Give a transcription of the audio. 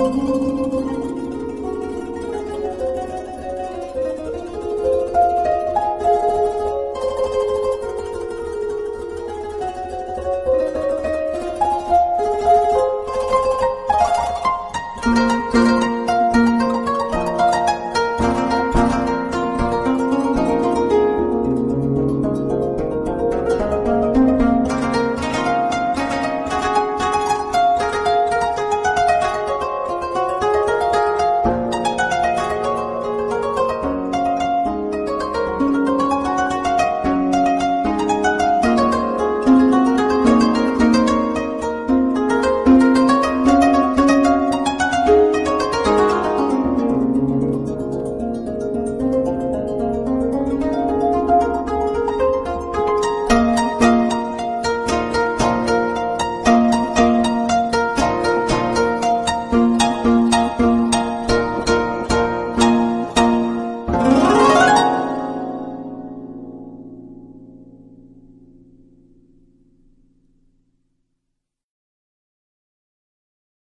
Música